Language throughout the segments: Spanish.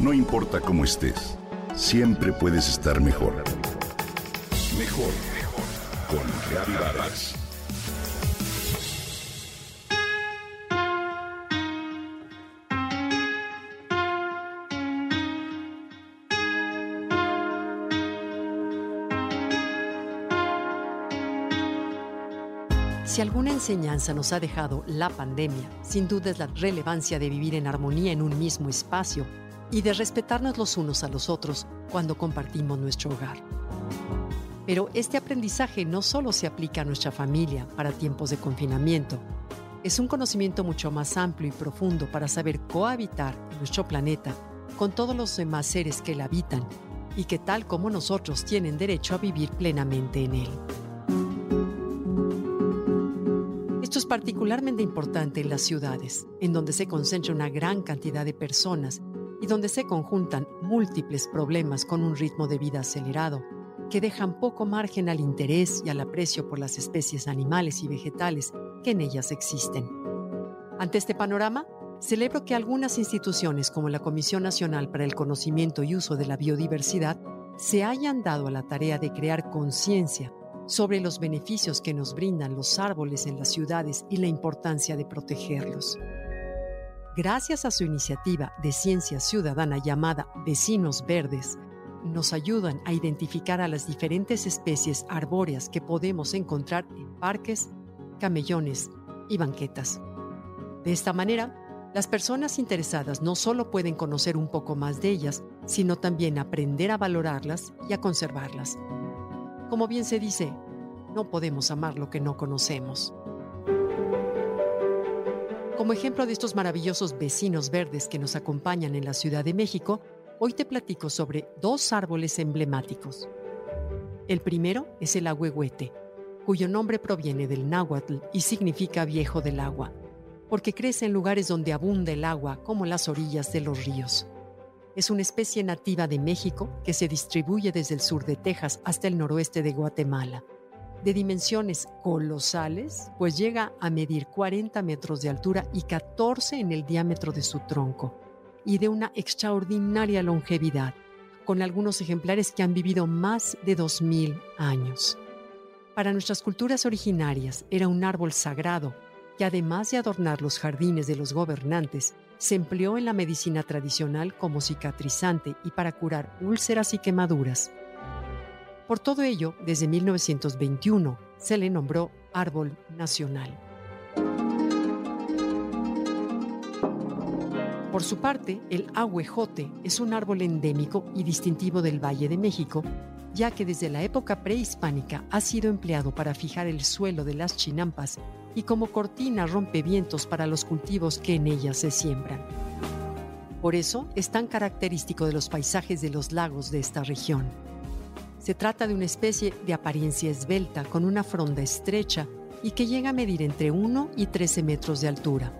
No importa cómo estés, siempre puedes estar mejor. Mejor, mejor. Con Reavivadas. Si alguna enseñanza nos ha dejado la pandemia, sin duda es la relevancia de vivir en armonía en un mismo espacio y de respetarnos los unos a los otros cuando compartimos nuestro hogar. Pero este aprendizaje no solo se aplica a nuestra familia para tiempos de confinamiento, es un conocimiento mucho más amplio y profundo para saber cohabitar en nuestro planeta con todos los demás seres que la habitan y que tal como nosotros tienen derecho a vivir plenamente en él. Esto es particularmente importante en las ciudades, en donde se concentra una gran cantidad de personas y donde se conjuntan múltiples problemas con un ritmo de vida acelerado, que dejan poco margen al interés y al aprecio por las especies animales y vegetales que en ellas existen. Ante este panorama, celebro que algunas instituciones como la Comisión Nacional para el Conocimiento y Uso de la Biodiversidad se hayan dado a la tarea de crear conciencia sobre los beneficios que nos brindan los árboles en las ciudades y la importancia de protegerlos. Gracias a su iniciativa de ciencia ciudadana llamada Vecinos Verdes, nos ayudan a identificar a las diferentes especies arbóreas que podemos encontrar en parques, camellones y banquetas. De esta manera, las personas interesadas no solo pueden conocer un poco más de ellas, sino también aprender a valorarlas y a conservarlas. Como bien se dice, no podemos amar lo que no conocemos. Como ejemplo de estos maravillosos vecinos verdes que nos acompañan en la Ciudad de México, hoy te platico sobre dos árboles emblemáticos. El primero es el ahuehuete, cuyo nombre proviene del náhuatl y significa viejo del agua, porque crece en lugares donde abunda el agua, como las orillas de los ríos. Es una especie nativa de México que se distribuye desde el sur de Texas hasta el noroeste de Guatemala. De dimensiones colosales, pues llega a medir 40 metros de altura y 14 en el diámetro de su tronco, y de una extraordinaria longevidad, con algunos ejemplares que han vivido más de 2.000 años. Para nuestras culturas originarias era un árbol sagrado que además de adornar los jardines de los gobernantes, se empleó en la medicina tradicional como cicatrizante y para curar úlceras y quemaduras. Por todo ello, desde 1921 se le nombró árbol nacional. Por su parte, el ahuejote es un árbol endémico y distintivo del Valle de México, ya que desde la época prehispánica ha sido empleado para fijar el suelo de las chinampas y como cortina rompevientos para los cultivos que en ellas se siembran. Por eso es tan característico de los paisajes de los lagos de esta región. Se trata de una especie de apariencia esbelta con una fronda estrecha y que llega a medir entre 1 y 13 metros de altura.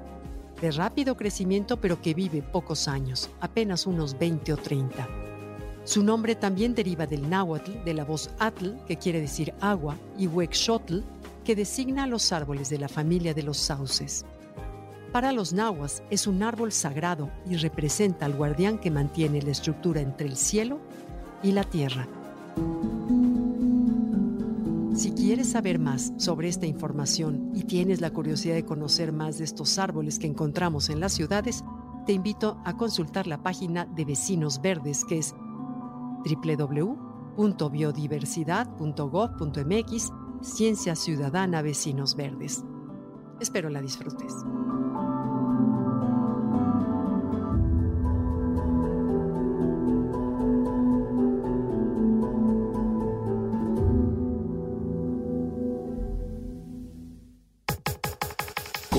De rápido crecimiento pero que vive pocos años, apenas unos 20 o 30. Su nombre también deriva del náhuatl, de la voz atl, que quiere decir agua, y huexotl, que designa a los árboles de la familia de los sauces. Para los nahuas es un árbol sagrado y representa al guardián que mantiene la estructura entre el cielo y la tierra. Si quieres saber más sobre esta información y tienes la curiosidad de conocer más de estos árboles que encontramos en las ciudades, te invito a consultar la página de Vecinos Verdes que es www.biodiversidad.gov.mx Ciencia Ciudadana Vecinos Verdes. Espero la disfrutes.